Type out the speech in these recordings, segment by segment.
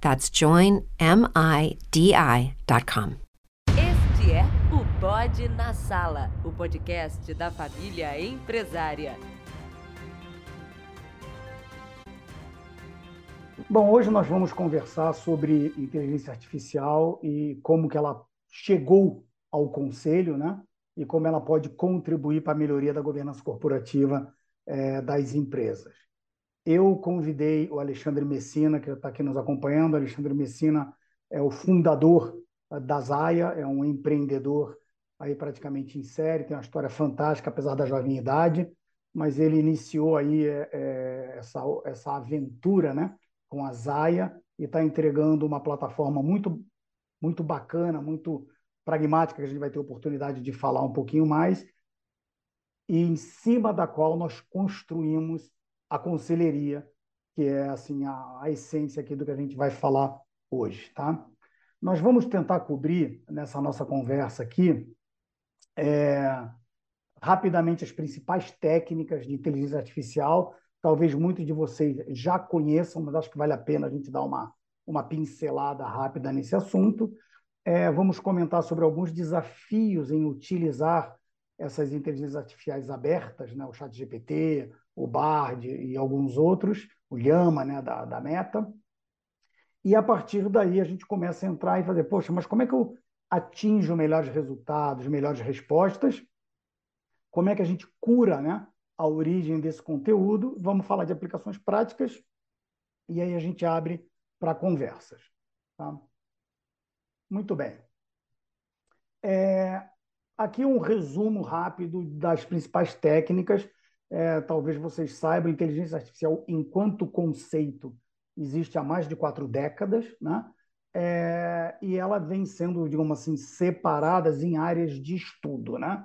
That's joinmidi.com. Este é o Bode na Sala, o podcast da família empresária. Bom, hoje nós vamos conversar sobre inteligência artificial e como que ela chegou ao conselho, né? E como ela pode contribuir para a melhoria da governança corporativa é, das empresas. Eu convidei o Alexandre Messina, que está aqui nos acompanhando. O Alexandre Messina é o fundador da Zaya, é um empreendedor aí praticamente em série, tem uma história fantástica, apesar da jovem idade, mas ele iniciou aí é, essa, essa aventura né, com a Zaya e está entregando uma plataforma muito muito bacana, muito pragmática, que a gente vai ter oportunidade de falar um pouquinho mais, e em cima da qual nós construímos a conselheria, que é assim a, a essência aqui do que a gente vai falar hoje, tá? Nós vamos tentar cobrir nessa nossa conversa aqui é, rapidamente as principais técnicas de inteligência artificial. Talvez muitos de vocês já conheçam, mas acho que vale a pena a gente dar uma uma pincelada rápida nesse assunto. É, vamos comentar sobre alguns desafios em utilizar essas inteligências artificiais abertas, né? o ChatGPT, o Bard e alguns outros, o Llama né? da, da Meta. E a partir daí a gente começa a entrar e fazer, poxa, mas como é que eu atinjo melhores resultados, melhores respostas? Como é que a gente cura né? a origem desse conteúdo? Vamos falar de aplicações práticas e aí a gente abre para conversas. Tá? Muito bem. É, aqui um resumo rápido das principais técnicas. É, talvez vocês saibam, inteligência artificial, enquanto conceito, existe há mais de quatro décadas, né? É, e ela vem sendo, digamos assim, separadas em áreas de estudo, né?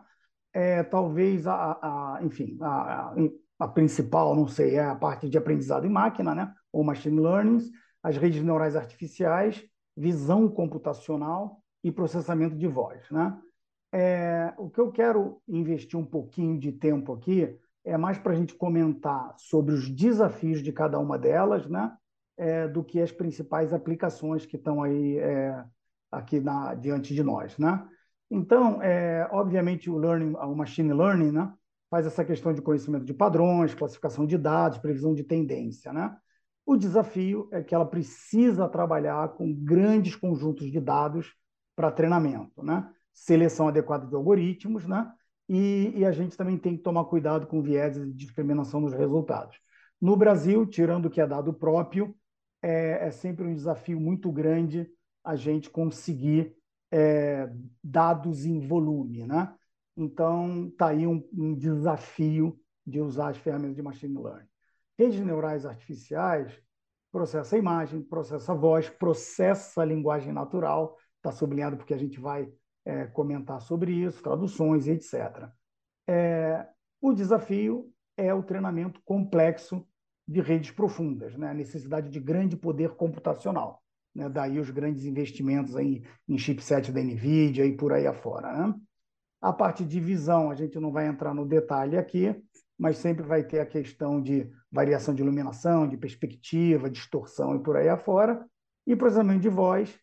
É, talvez a, a enfim, a, a, principal, não sei, é a parte de aprendizado em máquina, né? Ou machine learning, as redes neurais artificiais, visão computacional e processamento de voz. Né? É, o que eu quero investir um pouquinho de tempo aqui é mais para a gente comentar sobre os desafios de cada uma delas, né? É, do que as principais aplicações que estão aí é, aqui na, diante de nós. Né? Então, é, obviamente, o learning, o machine learning, né, faz essa questão de conhecimento de padrões, classificação de dados, previsão de tendência. Né? O desafio é que ela precisa trabalhar com grandes conjuntos de dados para treinamento, né? seleção adequada de algoritmos, né? E, e, a gente também tem que tomar cuidado com viés de discriminação nos resultados. No Brasil, tirando o que é dado próprio, é, é sempre um desafio muito grande a gente conseguir é, dados em volume, né? Então, está aí um, um desafio de usar as ferramentas de machine learning. Redes neurais artificiais processa a imagem, processa a voz, processa a linguagem natural, está sublinhado porque a gente vai é, comentar sobre isso, traduções etc. É, o desafio é o treinamento complexo de redes profundas, né? a necessidade de grande poder computacional. Né? Daí os grandes investimentos em, em chipset da NVIDIA e por aí afora. Né? A parte de visão, a gente não vai entrar no detalhe aqui, mas sempre vai ter a questão de variação de iluminação, de perspectiva, distorção e por aí afora. E processamento de voz,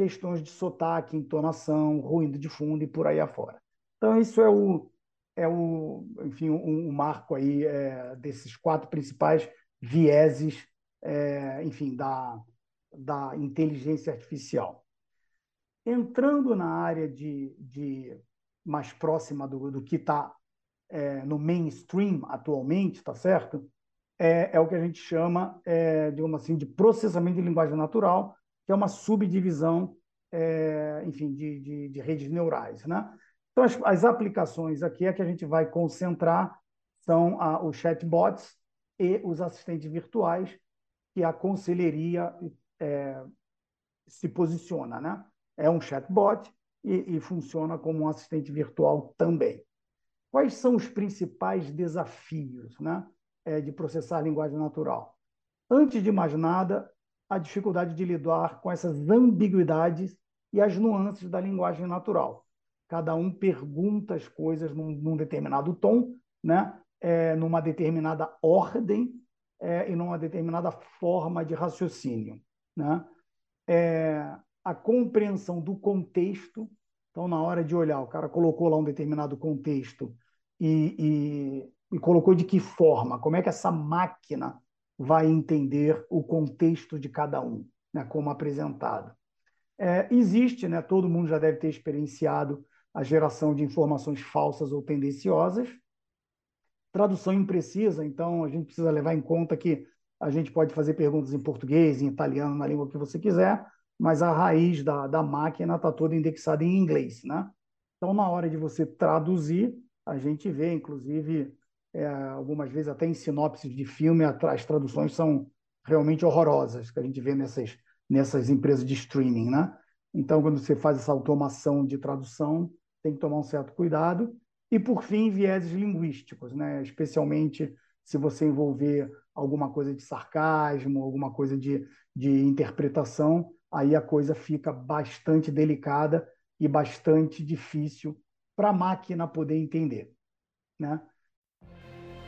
questões de sotaque, entonação, ruído de fundo e por aí afora. Então, isso é o, é o enfim, um, um marco aí é, desses quatro principais vieses, é, enfim, da, da inteligência artificial. Entrando na área de, de mais próxima do, do que está é, no mainstream atualmente, tá certo? É, é, o que a gente chama, é, digamos assim, de processamento de linguagem natural, que é uma subdivisão, é, enfim, de, de, de, redes neurais, né? Então, as, as, aplicações aqui é que a gente vai concentrar são a, os chatbots e os assistentes virtuais, que a conselheria é, se posiciona, né? É um chatbot e, e funciona como um assistente virtual também. Quais são os principais desafios né, é, de processar a linguagem natural? Antes de mais nada, a dificuldade de lidar com essas ambiguidades e as nuances da linguagem natural. Cada um pergunta as coisas num, num determinado tom, né, é, numa determinada ordem é, e numa determinada forma de raciocínio. Né? É, a compreensão do contexto. Então, na hora de olhar, o cara colocou lá um determinado contexto e, e, e colocou de que forma, como é que essa máquina vai entender o contexto de cada um, né, como apresentado. É, existe, né, todo mundo já deve ter experienciado a geração de informações falsas ou tendenciosas. Tradução imprecisa, então a gente precisa levar em conta que a gente pode fazer perguntas em português, em italiano, na língua que você quiser, mas a raiz da, da máquina está toda indexada em inglês, né? Então, na hora de você traduzir, a gente vê, inclusive, é, algumas vezes até em sinopses de filme, as traduções são realmente horrorosas, que a gente vê nessas, nessas empresas de streaming, né? Então, quando você faz essa automação de tradução, tem que tomar um certo cuidado. E, por fim, vieses linguísticos, né? especialmente se você envolver alguma coisa de sarcasmo, alguma coisa de, de interpretação, aí a coisa fica bastante delicada e bastante difícil para a máquina poder entender, né?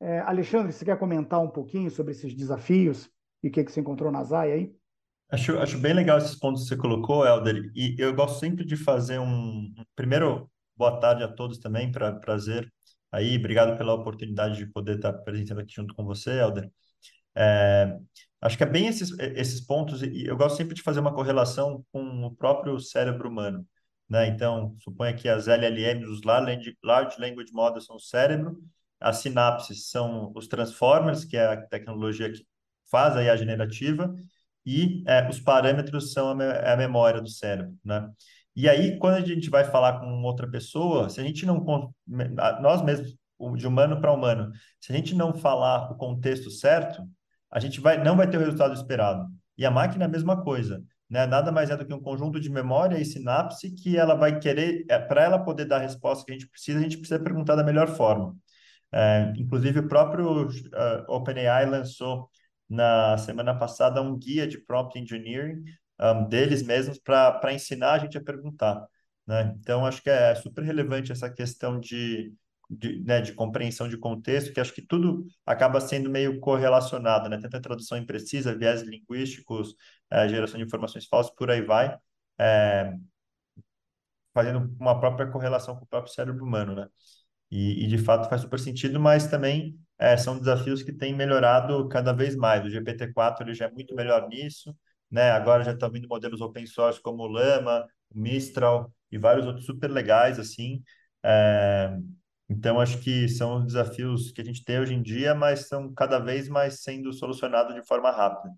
É, Alexandre, você quer comentar um pouquinho sobre esses desafios e o que, que você encontrou na ZAI aí? Acho, acho bem legal esses pontos que você colocou, Helder, e eu gosto sempre de fazer um. Primeiro, boa tarde a todos também, pra, prazer aí, obrigado pela oportunidade de poder estar apresentando aqui junto com você, Helder. É, acho que é bem esses, esses pontos, e eu gosto sempre de fazer uma correlação com o próprio cérebro humano. Né? Então, suponha que as LLMs, os Large Language Models, são o cérebro, as sinapses são os transformers, que é a tecnologia que faz a generativa, e é, os parâmetros são a, me a, memória do cérebro, né? E aí, quando a gente vai falar com outra pessoa, se a gente não nós mesmos de humano para humano, se a gente não falar o contexto certo, a gente vai, não vai ter o resultado esperado. E a máquina é a mesma coisa. Né? Nada mais é do que um conjunto de memória e sinapse que ela vai querer, é, para ela poder dar a resposta que a gente precisa, a gente precisa perguntar da melhor forma. É, inclusive, o próprio uh, OpenAI lançou na semana passada um guia de prompt engineering um, deles mesmos para ensinar a gente a perguntar. Né? Então, acho que é super relevante essa questão de de, né, de compreensão de contexto, que acho que tudo acaba sendo meio correlacionado, né? Tanto a tradução imprecisa, viés linguísticos, é, geração de informações falsas, por aí vai, é, fazendo uma própria correlação com o próprio cérebro humano, né? E, e de fato faz super sentido, mas também é, são desafios que têm melhorado cada vez mais. O GPT-4 ele já é muito melhor nisso, né? Agora já estão vindo modelos open source como o Llama, o Mistral e vários outros super legais, assim. É, então, acho que são os desafios que a gente tem hoje em dia, mas são cada vez mais sendo solucionados de forma rápida.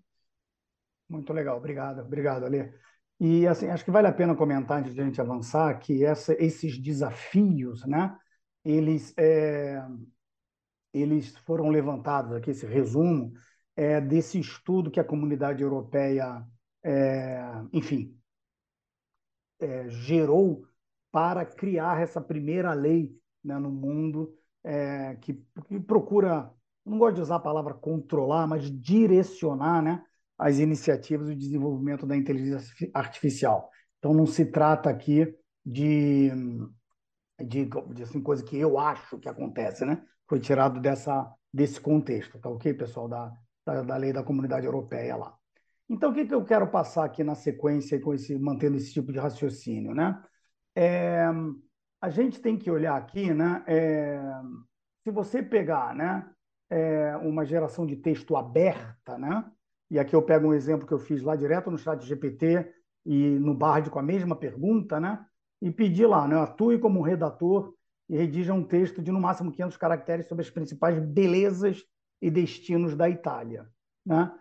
Muito legal, obrigado, obrigado, Ale. E assim, acho que vale a pena comentar antes de a gente avançar que essa, esses desafios, né, eles, é, eles foram levantados aqui, esse resumo é, desse estudo que a comunidade europeia, é, enfim, é, gerou para criar essa primeira lei né, no mundo é, que, que, procura, não gosto de usar a palavra controlar, mas direcionar né, as iniciativas de desenvolvimento da inteligência artificial. Então, não se trata aqui de, de, de assim, coisa que eu acho que acontece, né? Foi tirado dessa, desse contexto, tá ok, pessoal, da, da, da lei da comunidade europeia lá. Então, o que, que eu quero passar aqui na sequência, com esse, mantendo esse tipo de raciocínio, né? É, a gente tem que olhar aqui, né? É, se você pegar, né? É, uma geração de texto aberta, né? E aqui eu pego um exemplo que eu fiz lá direto no chat GPT e no Bard com a mesma pergunta, né? E pedi lá, né? Atue como redator e redija um texto de no máximo 500 caracteres sobre as principais belezas e destinos da Itália, né?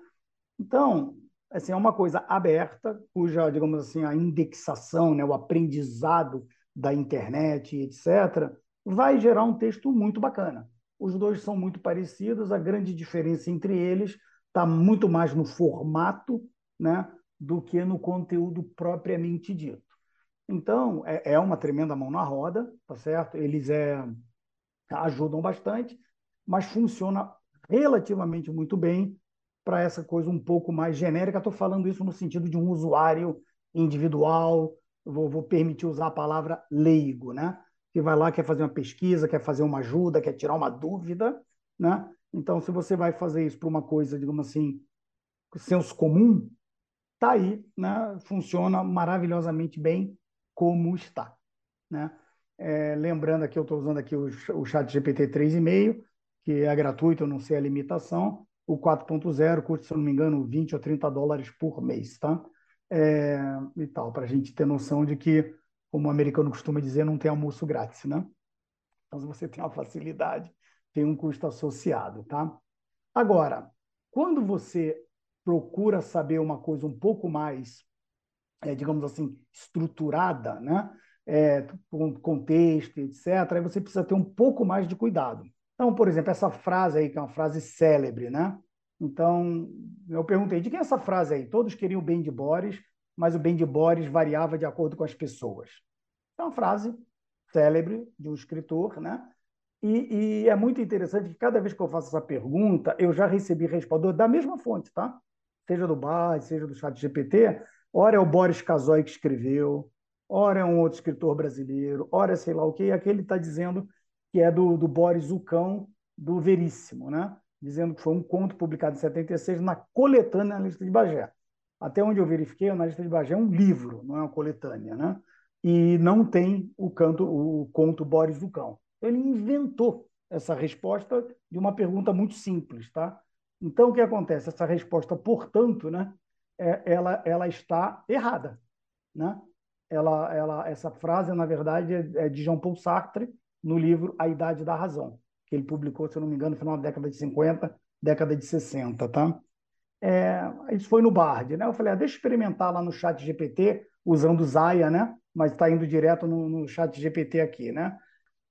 Então, assim, é uma coisa aberta, cuja, digamos assim, a indexação, né, o aprendizado da internet, etc., vai gerar um texto muito bacana. Os dois são muito parecidos, a grande diferença entre eles está muito mais no formato né, do que no conteúdo propriamente dito. Então, é, é uma tremenda mão na roda, tá certo? Eles é, ajudam bastante, mas funciona relativamente muito bem para essa coisa um pouco mais genérica. Estou falando isso no sentido de um usuário individual, vou, vou, permitir usar a palavra leigo, né? Que vai lá, quer fazer uma pesquisa, quer fazer uma ajuda, quer tirar uma dúvida, né? Então, se você vai fazer isso para uma coisa, digamos assim, senso comum, tá aí, né? Funciona maravilhosamente bem como está, né? É, lembrando aqui, eu estou usando aqui o, o chat GPT 3,5, que é gratuito, eu não sei a limitação. O 4.0 custa, se eu não me engano, 20 ou 30 dólares por mês, tá? É, e tal, para a gente ter noção de que, como o americano costuma dizer, não tem almoço grátis, né? Então, se você tem uma facilidade, tem um custo associado, tá? Agora, quando você procura saber uma coisa um pouco mais, é, digamos assim, estruturada, né? É, com contexto, etc., aí você precisa ter um pouco mais de cuidado. Então, por exemplo, essa frase aí, que é uma frase célebre, né? Então, eu perguntei, de quem é essa frase aí? Todos queriam o bem de Boris, mas o bem de Boris variava de acordo com as pessoas. É uma frase célebre de um escritor, né? E, e, é muito interessante que cada vez que eu faço essa pergunta, eu já recebi resposta da mesma fonte, tá? Seja do Bar, seja do chat GPT. Ora é o Boris Casoy que escreveu, ora é um outro escritor brasileiro, ora é sei lá o quê, e aqui ele está dizendo que é do, do Boris Ucão, do Veríssimo, né? dizendo que foi um conto publicado em 76 na coletânea na lista de Bagé. Até onde eu verifiquei, na lista de Bagé é um livro, não é uma coletânea, né? E não tem o canto, o conto Boris do Cão. Ele inventou essa resposta de uma pergunta muito simples, tá? Então o que acontece? Essa resposta, portanto, né? É, ela, ela está errada, né? Ela, ela, essa frase, na verdade, é, é de Jean Paul Sartre no livro A Idade da Razão que ele publicou, se eu não me engano, no final da década de 50, década de 60, tá? É, isso foi no Bard, né? Eu falei, ah, deixa eu experimentar lá no chat GPT, usando Zaya, né? Mas está indo direto no, no chat GPT aqui, né?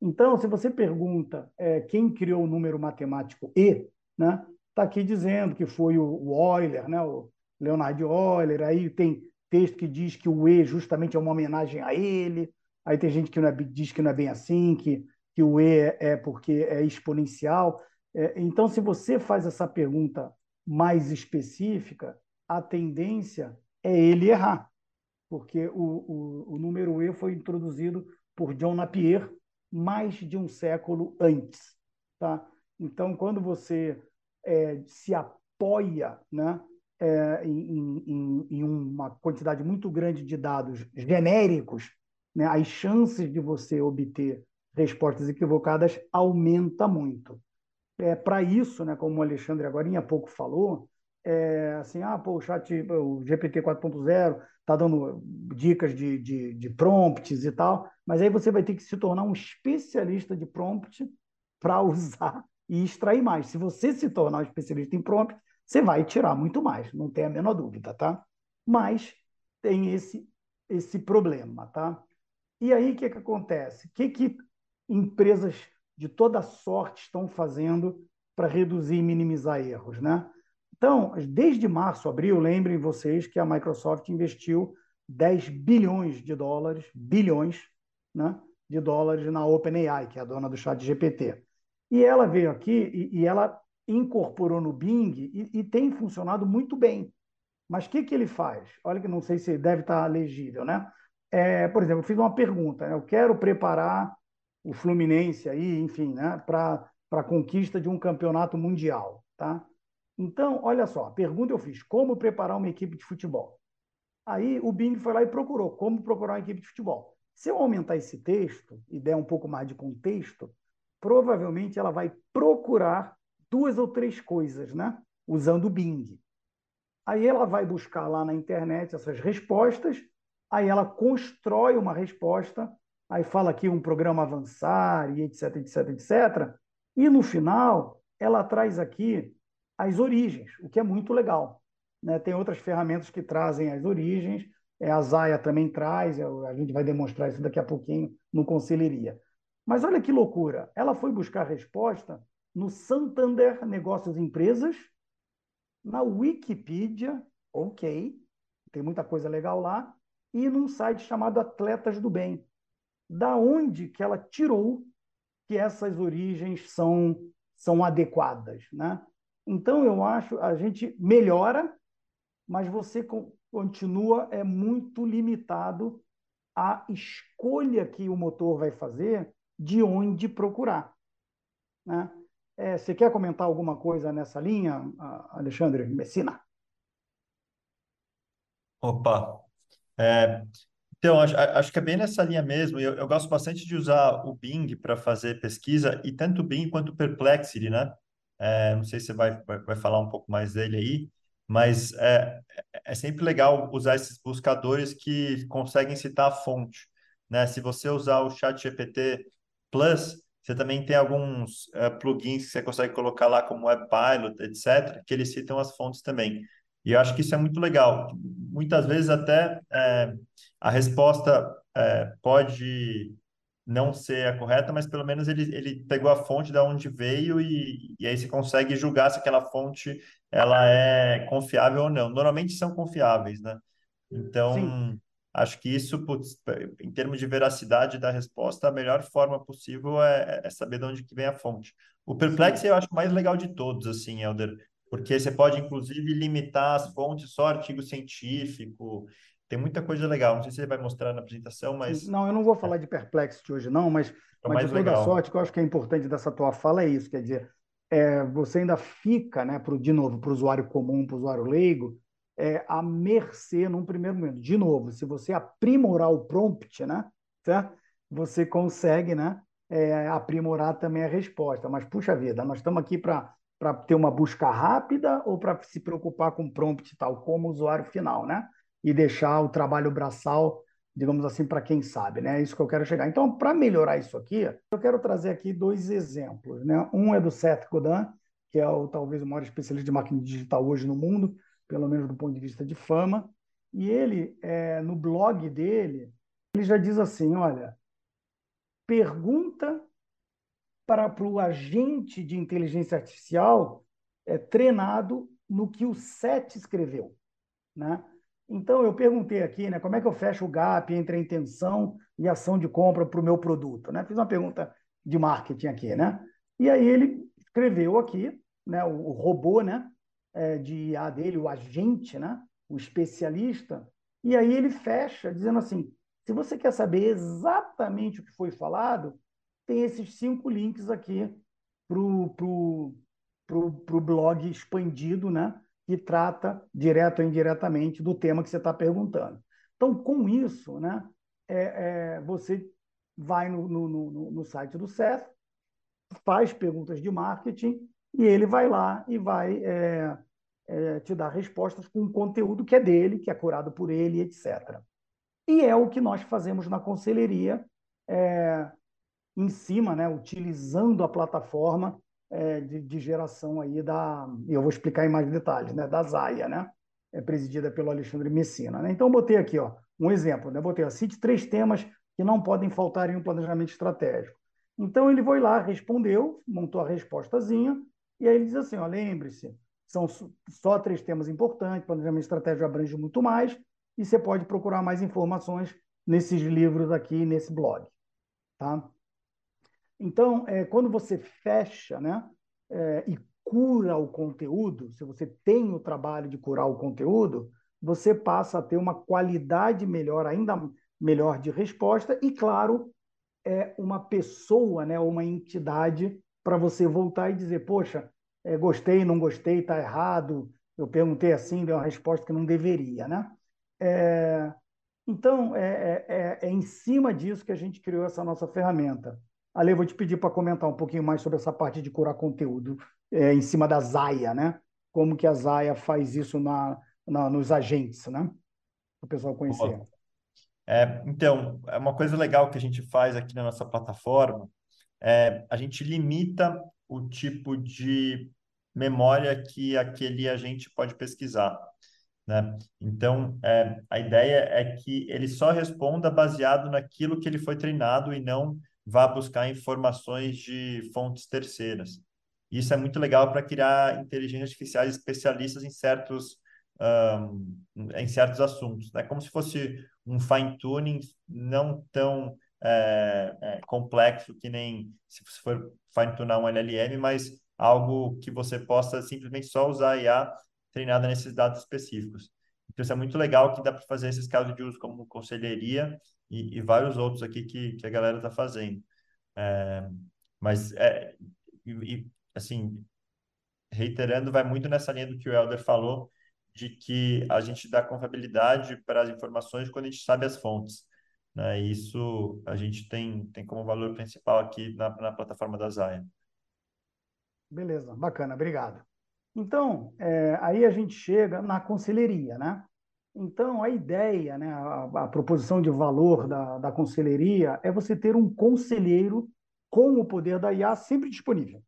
Então, se você pergunta é, quem criou o número matemático E, né? Está aqui dizendo que foi o, o Euler, né? O Leonard Euler, aí tem texto que diz que o E justamente é uma homenagem a ele, aí tem gente que é, diz que não é bem assim, que que o E é porque é exponencial. É, então, se você faz essa pergunta mais específica, a tendência é ele errar, porque o, o, o número E foi introduzido por John Napier mais de um século antes. Tá? Então, quando você é, se apoia né, é, em, em, em, uma quantidade muito grande de dados genéricos, né, as chances de você obter respostas equivocadas aumenta muito. É, Para isso, né, como o Alexandre agora há pouco falou, é, assim, ah, pô, o chat, o GPT 4.0 está dando dicas de, de, de prompts e tal, mas aí você vai ter que se tornar um especialista de prompt para usar e extrair mais. Se você se tornar um especialista em prompt, você vai tirar muito mais, não tem a menor dúvida, tá? Mas tem esse esse problema, tá? E aí o que que acontece? O que que empresas de toda sorte estão fazendo para reduzir e minimizar erros, né? Então, desde março, abril, lembrem vocês que a Microsoft investiu 10 bilhões de dólares, bilhões, né, de dólares na OpenAI, que é a dona do chat GPT. E ela veio aqui e, e ela incorporou no Bing e, e, tem funcionado muito bem. Mas o que, que ele faz? Olha que não sei se deve estar legível, né? é, por exemplo, eu fiz uma pergunta, né? eu quero preparar o Fluminense aí, enfim, né, para a conquista de um campeonato mundial, tá? Então, olha só, a pergunta eu fiz, como preparar uma equipe de futebol? Aí o Bing foi lá e procurou como procurar uma equipe de futebol. Se eu aumentar esse texto e der um pouco mais de contexto, provavelmente ela vai procurar duas ou três coisas, né? Usando o Bing. Aí ela vai buscar lá na internet essas respostas, aí ela constrói uma resposta, aí fala aqui um programa avançar e etc, etc, etc. E no final, ela traz aqui as origens, o que é muito legal. Né? Tem outras ferramentas que trazem as origens, é, a Zaya também traz, a gente vai demonstrar isso daqui a pouquinho no Conselheria. Mas olha que loucura, ela foi buscar resposta no Santander Negócios e Empresas, na Wikipedia, ok, tem muita coisa legal lá, e num site chamado Atletas do Bem. Da onde que ela tirou que essas origens são, são adequadas, né? Então, eu acho, a gente melhora, mas você continua é muito limitado à escolha que o motor vai fazer de onde procurar. Né? É, você quer comentar alguma coisa nessa linha, Alexandre Messina? Opa, é, então, acho, acho, que é bem nessa linha mesmo. Eu, eu gosto bastante de usar o Bing para fazer pesquisa, e tanto o Bing quanto o Perplexity, né? É, não sei se você vai, vai, vai, falar um pouco mais dele aí, mas é, é sempre legal usar esses buscadores que conseguem citar a fonte. Né? Se você usar o Chat GPT Plus, você também tem alguns uh, plugins que você consegue colocar lá, como WebPilot, etc., que eles citam as fontes também. E eu acho que isso é muito legal. Muitas vezes até é, a resposta é, pode não ser a correta, mas pelo menos ele, ele pegou a fonte da onde veio e, e aí você consegue julgar se aquela fonte ela é confiável ou não. Normalmente são confiáveis, né? Então, Sim. Acho que isso, putz, em termos de veracidade da resposta, a melhor forma possível é, é saber de onde que vem a fonte. O Perplex eu acho mais legal de todos, assim, Helder, porque você pode, inclusive, limitar as fontes só artigo científico, tem muita coisa legal. Não sei se ele vai mostrar na apresentação, mas. Não, eu não vou falar de Perplexity hoje, não, mas, é mas de toda legal. sorte, que eu acho que é importante dessa tua fala é isso. Quer dizer, é, você ainda fica, né, pro, de novo, para o usuário comum, para o usuário leigo, é, a mercê num primeiro momento. De novo, se você aprimorar o prompt, né, certo? você consegue né, é, aprimorar também a resposta. Mas, puxa vida, nós estamos aqui para ter uma busca rápida ou para se preocupar com o prompt tal, como usuário final, né? e deixar o trabalho braçal, digamos assim, para quem sabe, né? É isso que eu quero chegar. Então, para melhorar isso aqui, eu quero trazer aqui dois exemplos, né? Um é do Seth Godin, que é o talvez o maior especialista de marketing digital hoje no mundo, pelo menos do ponto de vista de fama, e ele, é, no blog dele, ele já diz assim, olha, pergunta para, o agente de inteligência artificial é, treinado no que o Seth escreveu, né? Então, eu perguntei aqui, né, como é que eu fecho o gap entre a intenção e a ação de compra para o meu produto? Né? Fiz uma pergunta de marketing aqui, né? E aí ele escreveu aqui, né, o, o robô, né, é, de IA dele, o agente, né, o especialista, e aí ele fecha dizendo assim, se você quer saber exatamente o que foi falado, tem esses cinco links aqui para o pro, pro, pro blog expandido, né, que trata, direto ou indiretamente, do tema que você está perguntando. Então, com isso, né, é, é, você vai no, no, no, no site do CEF, faz perguntas de marketing e ele vai lá e vai é, é, te dar respostas com o conteúdo que é dele, que é curado por ele, etc. E é o que nós fazemos na conselheria, é, em cima, né, utilizando a plataforma é, de, de, geração aí da, eu vou explicar em mais detalhes, né, da Zaya, né, é presidida pelo Alexandre Messina. Né? Então, botei aqui ó, um exemplo, né? botei, ó, cite três temas que não podem faltar em um planejamento estratégico. Então, ele foi lá, respondeu, montou a respostazinha, e aí ele diz assim, lembre-se, são só três temas importantes, planejamento estratégico abrange muito mais, e você pode procurar mais informações nesses livros aqui, nesse blog. Tá? Então, é, quando você fecha né, é, e cura o conteúdo, se você tem o trabalho de curar o conteúdo, você passa a ter uma qualidade melhor, ainda melhor de resposta e, claro, é uma pessoa, né, uma entidade para você voltar e dizer, poxa, é, gostei, não gostei, está errado, eu perguntei assim, deu uma resposta que não deveria, né? É, então, é, é, é, é, em cima disso que a gente criou essa nossa ferramenta. Ale, vou te pedir para comentar um pouquinho mais sobre essa parte de curar conteúdo é, em cima da Zaya, né? Como que a Zaya faz isso na, na nos agentes, né? Para o pessoal conhecer. É, então, é uma coisa legal que a gente faz aqui na nossa plataforma, é, a gente limita o tipo de memória que aquele agente pode pesquisar. Né? Então, é, a ideia é que ele só responda baseado naquilo que ele foi treinado e não vá buscar informações de fontes terceiras. Isso é muito legal para criar inteligências artificiais especialistas em certos, um, em certos assuntos. É né? como se fosse um fine-tuning não tão é, é, complexo que nem se for fine-tunar um LLM, mas algo que você possa simplesmente só usar a IA treinada nesses dados específicos. Então, isso é muito legal que dá para fazer esses casos de uso como conselheria e, e vários outros aqui que, que a galera está fazendo. É, mas, é, e, e, assim, reiterando, vai muito nessa linha do que o Helder falou, de que a gente dá confiabilidade para as informações quando a gente sabe as fontes. Né? Isso a gente tem, tem como valor principal aqui na, na plataforma da Zaya. Beleza, bacana, obrigado. Então, é, aí a gente chega na conselheria, né? Então, a ideia, né, a, a proposição de valor da, da conselheria é você ter um conselheiro com o poder da IA sempre disponível.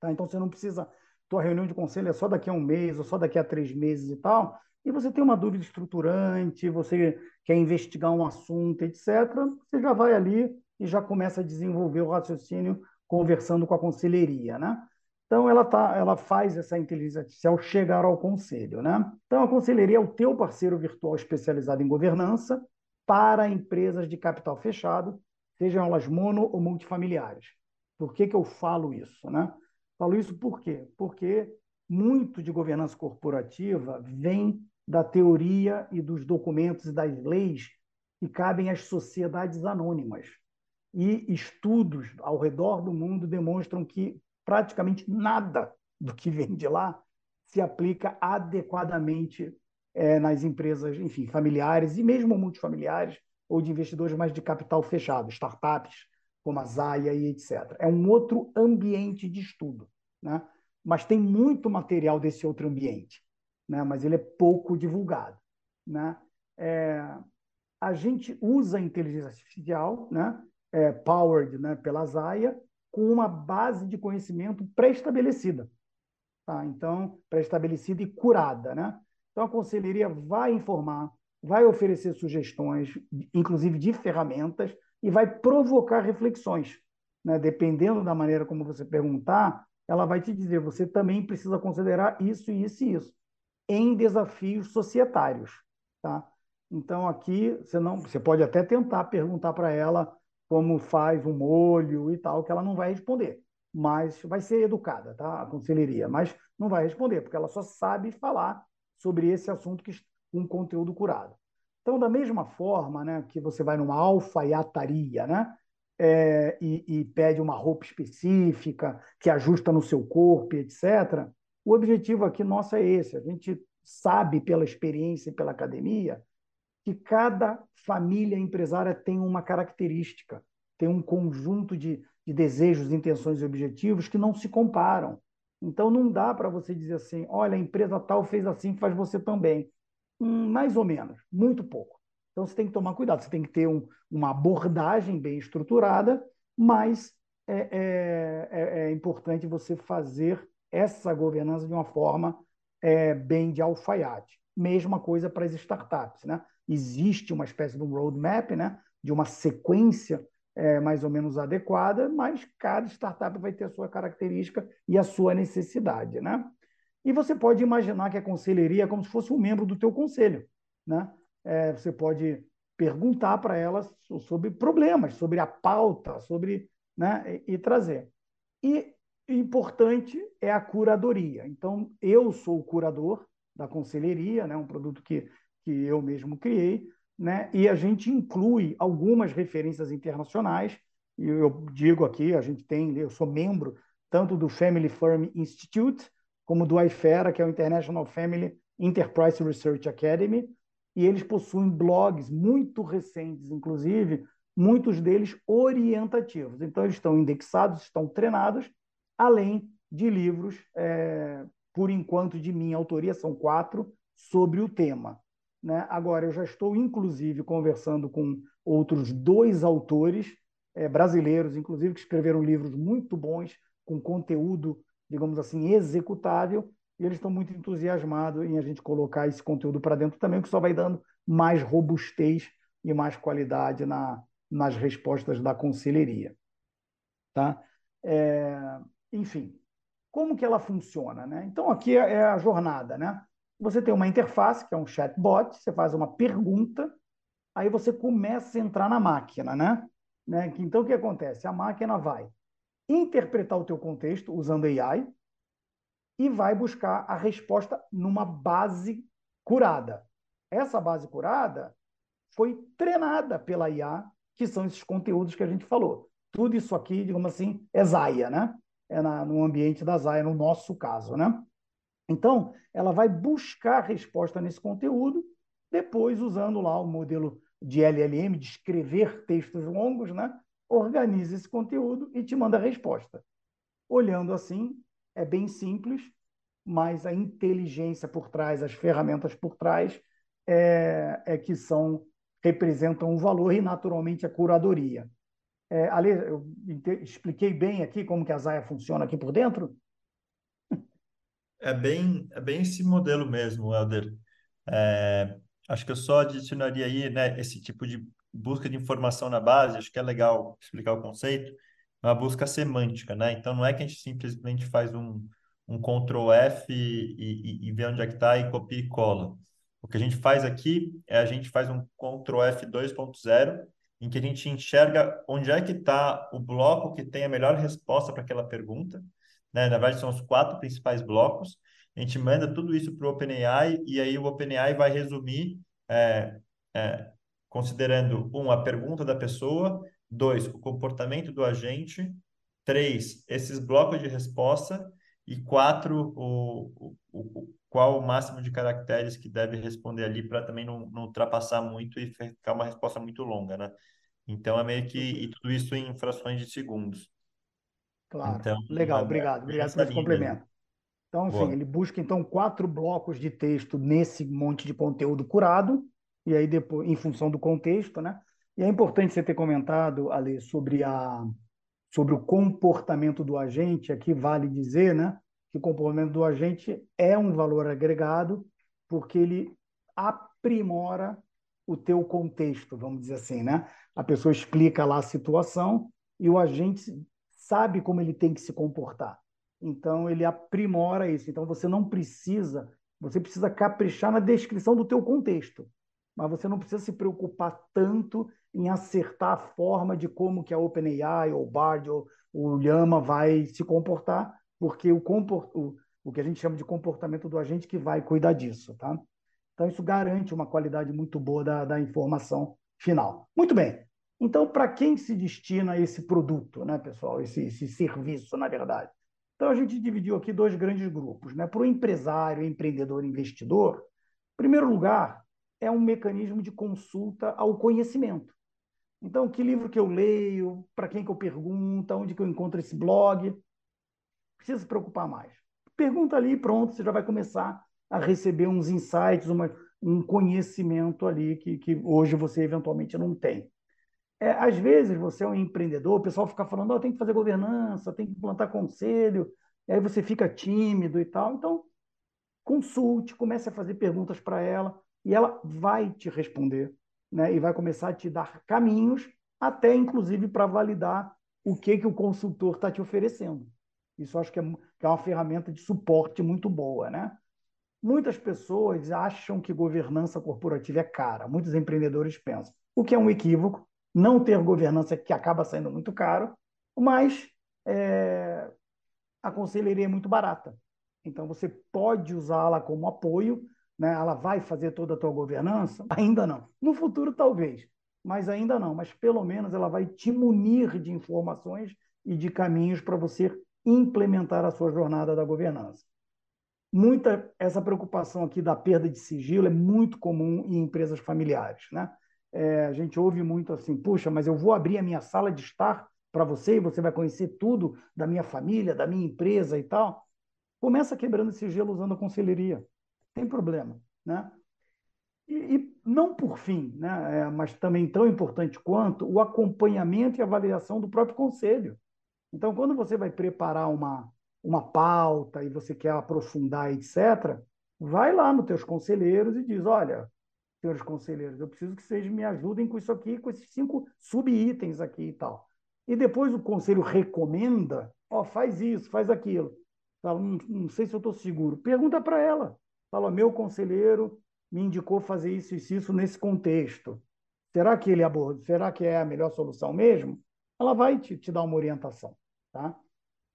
Tá? Então, você não precisa tua reunião de conselho é só daqui a um mês ou só daqui a três meses e tal, e você tem uma dúvida estruturante, você quer investigar um assunto, etc., você já vai ali e já começa a desenvolver o raciocínio conversando com a conselheria, né? Então, ela, tá, ela faz essa inteligência artificial chegar ao conselho, né? Então, a conselheria é o teu parceiro virtual especializado em governança para empresas de capital fechado, sejam elas mono ou multifamiliares. Por que, que eu falo isso, né? Falo isso por quê? Porque muito de governança corporativa vem da teoria e dos documentos e das leis que cabem às sociedades anônimas. E estudos ao redor do mundo demonstram que praticamente nada do que vem de lá se aplica adequadamente é, nas empresas, enfim, familiares e mesmo multifamiliares ou de investidores mais de capital fechado, startups, como a Zaya e etc. É um outro ambiente de estudo, né? mas tem muito material desse outro ambiente, né? mas ele é pouco divulgado. Né? É, a gente usa a inteligência artificial, né? É, powered né? pela Zaya, com uma base de conhecimento pré-estabelecida. Tá? Então, pré-estabelecida e curada. Né? Então, a conselheria vai informar, vai oferecer sugestões, inclusive de ferramentas, e vai provocar reflexões. Né? Dependendo da maneira como você perguntar, ela vai te dizer: você também precisa considerar isso, isso e isso, em desafios societários. Tá? Então, aqui, você, não, você pode até tentar perguntar para ela como faz um molho e tal, que ela não vai responder. Mas vai ser educada, tá? A conselheria, mas não vai responder, porque ela só sabe falar sobre esse assunto que um conteúdo curado. Então, da mesma forma né, que você vai numa alfaiataria né, é, e, e, pede uma roupa específica que ajusta no seu corpo, etc., o objetivo aqui nosso é esse. A gente sabe pela experiência e pela academia que cada família empresária tem uma característica, tem um conjunto de, de desejos, intenções e objetivos que não se comparam. Então, não dá para você dizer assim: olha, a empresa tal fez assim, faz você também. Hum, mais ou menos, muito pouco. Então você tem que tomar cuidado, você tem que ter um, uma abordagem bem estruturada, mas é, é, é, é importante você fazer essa governança de uma forma é, bem de alfaiate. Mesma coisa para as startups. Né? Existe uma espécie de um roadmap, né? de uma sequência é, mais ou menos adequada, mas cada startup vai ter a sua característica e a sua necessidade. Né? E você pode imaginar que a conselheria é como se fosse um membro do teu conselho. Né? É, você pode perguntar para elas sobre problemas, sobre a pauta, sobre né, e, e trazer. E importante é a curadoria. Então, eu sou o curador da conselheria, né, um produto que, que eu mesmo criei, né? E a gente inclui algumas referências internacionais. E eu digo aqui, a gente tem, eu sou membro tanto do Family Firm Institute como do IFERA, que é o International Family Enterprise Research Academy, e eles possuem blogs muito recentes, inclusive, muitos deles orientativos. Então, eles estão indexados, estão treinados, além de livros, é, por enquanto, de minha autoria, são quatro, sobre o tema. Né? Agora, eu já estou, inclusive, conversando com outros dois autores é, brasileiros, inclusive, que escreveram livros muito bons, com conteúdo, digamos assim, executável, e eles estão muito entusiasmados em a gente colocar esse conteúdo para dentro também, que só vai dando mais robustez e mais qualidade na, nas respostas da conselheria. Tá? É, enfim, como que ela funciona? Né? Então, aqui é, é a jornada. Né? Você tem uma interface, que é um chatbot, você faz uma pergunta, aí você começa a entrar na máquina. Né? né? Então, o que acontece? A máquina vai interpretar o teu contexto usando AI, e vai buscar a resposta numa base curada. Essa base curada foi treinada pela IA, que são esses conteúdos que a gente falou. Tudo isso aqui, digamos assim, é Zaya, né? É na, no ambiente da Zaya, no nosso caso, né? Então, ela vai buscar resposta nesse conteúdo, depois usando lá o modelo de LLM, de escrever textos longos, né? Organiza esse conteúdo e te manda a resposta. Olhando assim, é bem simples, mas a inteligência por trás, as ferramentas por trás, é, é que são representam um valor e, naturalmente, a curadoria. É, eu expliquei bem aqui como que a Zaya funciona aqui por dentro? É bem, é bem esse modelo mesmo, Helder. É, acho que eu só adicionaria aí né, esse tipo de busca de informação na base, acho que é legal explicar o conceito, uma busca semântica, né? Então não é que a gente simplesmente faz um, um Ctrl F e, e, e vê onde é que está e copia e cola. O que a gente faz aqui é a gente faz um Ctrl F 2.0 em que a gente enxerga onde é que está o bloco que tem a melhor resposta para aquela pergunta. Né? Na verdade, são os quatro principais blocos. A gente manda tudo isso para o OpenAI e aí o OpenAI vai resumir, é, é, considerando, um, a pergunta da pessoa, Dois, o comportamento do agente. Três, esses blocos de resposta. E quatro, o, o, o qual o máximo de caracteres que deve responder ali para também não, não ultrapassar muito e ficar uma resposta muito longa, né? Então, é meio que... E tudo isso em frações de segundos. Claro. Então, Legal, obrigado. Obrigado por esse complemento. Então, enfim, Boa. ele busca então quatro blocos de texto nesse monte de conteúdo curado, e aí depois, em função do contexto, né? E é importante você ter comentado, Ale, sobre, a, sobre o comportamento do agente. Aqui vale dizer né, que o comportamento do agente é um valor agregado porque ele aprimora o teu contexto, vamos dizer assim. Né? A pessoa explica lá a situação e o agente sabe como ele tem que se comportar. Então, ele aprimora isso. Então, você não precisa, você precisa caprichar na descrição do teu contexto mas você não precisa se preocupar tanto em acertar a forma de como que a OpenAI, ou o Bard, ou o Llama vai se comportar, porque o, comport... o, o que a gente chama de comportamento do agente que vai cuidar disso, tá? Então, isso garante uma qualidade muito boa da, da informação final. Muito bem. Então, para quem se destina esse produto, né, pessoal? Esse, esse serviço, na verdade. Então, a gente dividiu aqui dois grandes grupos. Né? Para o empresário, empreendedor, investidor, em primeiro lugar, é um mecanismo de consulta ao conhecimento. Então, que livro que eu leio, para quem que eu pergunto, onde que eu encontro esse blog? Precisa se preocupar mais. Pergunta ali, pronto, você já vai começar a receber uns insights, uma, um conhecimento ali que, que hoje você eventualmente não tem. É, às vezes você é um empreendedor, o pessoal fica falando, oh, tem que fazer governança, tem que implantar conselho, e aí você fica tímido e tal. Então, consulte, comece a fazer perguntas para ela e ela vai te responder, né? E vai começar a te dar caminhos, até inclusive para validar o que que o consultor está te oferecendo. Isso acho que é, que é uma ferramenta de suporte muito boa, né? Muitas pessoas acham que governança corporativa é cara. Muitos empreendedores pensam, o que é um equívoco. Não ter governança que acaba saindo muito caro, mas é, a conselheria é muito barata. Então você pode usá-la como apoio né? Ela vai fazer toda a tua governança? Ainda não. No futuro, talvez, mas ainda não. Mas pelo menos ela vai te munir de informações e de caminhos para você implementar a sua jornada da governança. Muita essa preocupação aqui da perda de sigilo é muito comum em empresas familiares, né? É, a gente ouve muito assim, puxa, mas eu vou abrir a minha sala de estar para você e você vai conhecer tudo da minha família, da minha empresa e tal. Começa quebrando esse gelo usando a conselheria tem problema, né? E, e não por fim, né? É, mas também tão importante quanto o acompanhamento e avaliação do próprio conselho. Então, quando você vai preparar uma, uma pauta e você quer aprofundar, etc., vai lá nos teus conselheiros e diz, olha, senhores conselheiros, eu preciso que vocês me ajudem com isso aqui, com esses cinco subitens aqui e tal. E depois o conselho recomenda, ó, faz isso, faz aquilo. Fala, não, não sei se eu estou seguro. Pergunta para ela. Fala, meu conselheiro me indicou fazer isso e isso, isso nesse contexto. Será que ele aborda? Será que é a melhor solução mesmo? Ela vai te, te dar uma orientação, tá?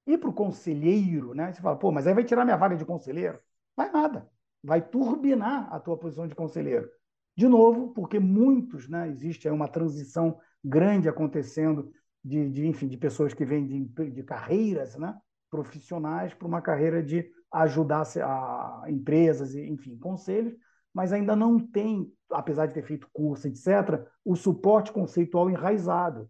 E para o conselheiro, né? Você fala, pô, mas aí vai tirar minha vaga de conselheiro? Vai nada. Vai turbinar a tua posição de conselheiro. De novo, porque muitos, né? Existe aí uma transição grande acontecendo de, de enfim, de pessoas que vêm de, de carreiras, né? Profissionais para uma carreira de ajudar a empresas, enfim, conselhos, mas ainda não tem, apesar de ter feito curso, etc., o suporte conceitual enraizado.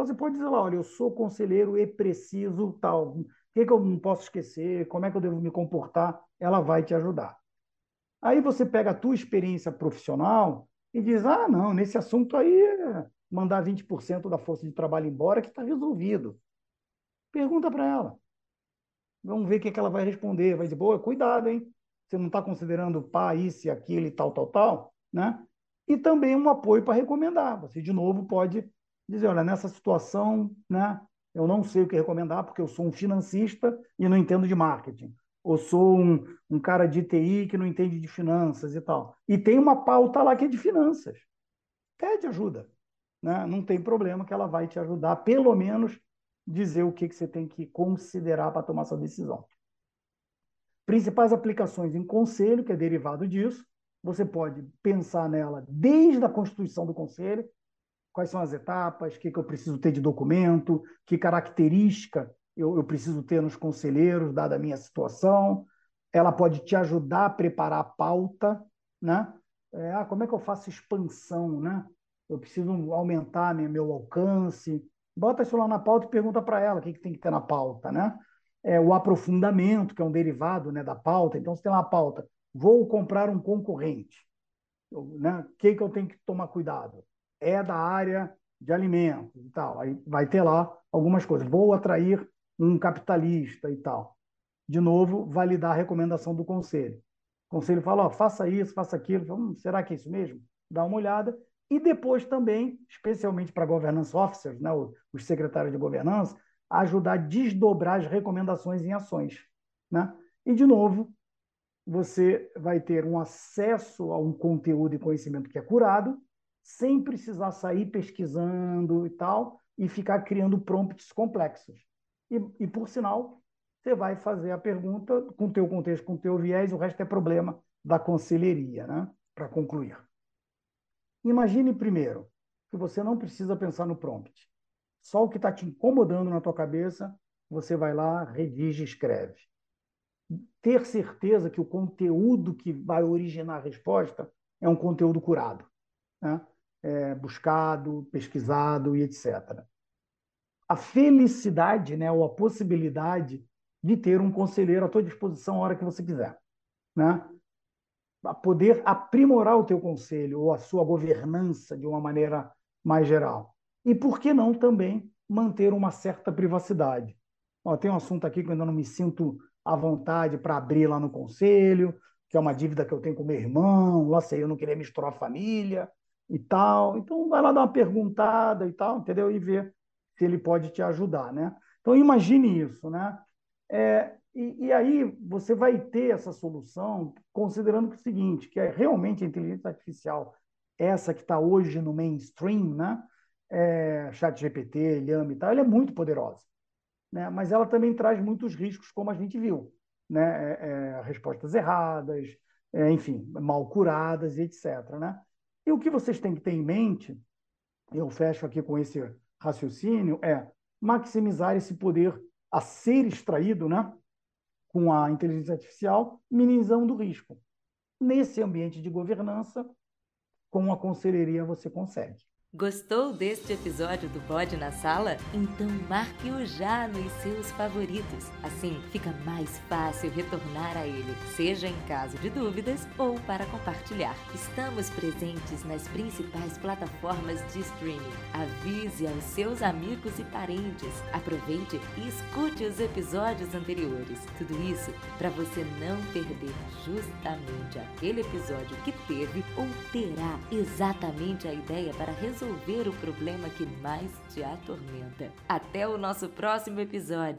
Então você pode dizer lá, olha, eu sou conselheiro e preciso tal, o que, que eu não posso esquecer, como é que eu devo me comportar, ela vai te ajudar. Aí você pega a tua experiência profissional e diz, ah, não, nesse assunto aí, mandar 20% da força de trabalho embora que está resolvido. Pergunta para ela. Vamos ver o que, é que ela vai responder. Vai dizer, boa, cuidado, hein? Você não está considerando pá, isso e aquilo tal, tal, tal, né? E também um apoio para recomendar. Você, de novo, pode dizer, olha, nessa situação, né? Eu não sei o que recomendar porque eu sou um financista e não entendo de marketing. Ou sou um, um cara de TI que não entende de finanças e tal. E tem uma pauta lá que é de finanças. Pede ajuda. Né? Não tem problema que ela vai te ajudar, pelo menos dizer o que, que você tem que considerar para tomar essa decisão. Principais aplicações em conselho, que é derivado disso, você pode pensar nela desde a constituição do conselho, quais são as etapas, o que, que eu preciso ter de documento, que característica eu, eu preciso ter nos conselheiros, dada a minha situação. Ela pode te ajudar a preparar a pauta, né? É, ah, como é que eu faço expansão, né? Eu preciso aumentar meu alcance, bota isso lá na pauta e pergunta para ela o que, que tem que ter na pauta, né? É, o aprofundamento, que é um derivado né, da pauta. Então, você tem lá pauta, vou comprar um concorrente. Né? O que, que eu tenho que tomar cuidado? É da área de alimentos e tal. Aí vai ter lá algumas coisas. Vou atrair um capitalista e tal. De novo, validar a recomendação do conselho. O conselho fala, ó, faça isso, faça aquilo. Hum, será que é isso mesmo? Dá uma olhada e depois também, especialmente para governance officers, né, os secretários de governança, ajudar a desdobrar as recomendações em ações. Né? E, de novo, você vai ter um acesso a um conteúdo e conhecimento que é curado, sem precisar sair pesquisando e tal, e ficar criando prompts complexos. E, e por sinal, você vai fazer a pergunta com o teu contexto, com o teu viés, o resto é problema da conselheria, né? para concluir. Imagine primeiro que você não precisa pensar no prompt. Só o que está te incomodando na tua cabeça, você vai lá, redige escreve. Ter certeza que o conteúdo que vai originar a resposta é um conteúdo curado, né? É, buscado, pesquisado e etc. A felicidade, né, ou a possibilidade de ter um conselheiro à tua disposição a hora que você quiser. Né? a poder aprimorar o teu conselho ou a sua governança de uma maneira mais geral. E por que não também manter uma certa privacidade? Ó, tem um assunto aqui que eu ainda não me sinto à vontade para abrir lá no conselho, que é uma dívida que eu tenho com meu irmão, lá sei, eu não queria misturar a família e tal. Então, vai lá dar uma perguntada e tal, entendeu? E ver se ele pode te ajudar, né? Então, imagine isso, né? É, e, e, aí você vai ter essa solução considerando que é o seguinte, que é realmente a inteligência artificial, essa que está hoje no mainstream, né? É, chat GPT, Llama e tal, ela é muito poderosa. Né? Mas ela também traz muitos riscos, como a gente viu. Né? É, é, respostas erradas, é, enfim, mal curadas e etc. Né? E o que vocês têm que ter em mente, eu fecho aqui com esse raciocínio, é maximizar esse poder a ser extraído né, com a inteligência artificial, minimizando o risco. Nesse ambiente de governança, com a conselheria você consegue. Gostou deste episódio do Bode na Sala? Então marque-o já nos seus favoritos. Assim fica mais fácil retornar a ele, seja em caso de dúvidas ou para compartilhar. Estamos presentes nas principais plataformas de streaming. Avise aos seus amigos e parentes. Aproveite e escute os episódios anteriores. Tudo isso para você não perder justamente aquele episódio que teve ou terá exatamente a ideia para resolver resolver o problema que mais te atormenta. Até o nosso próximo episódio.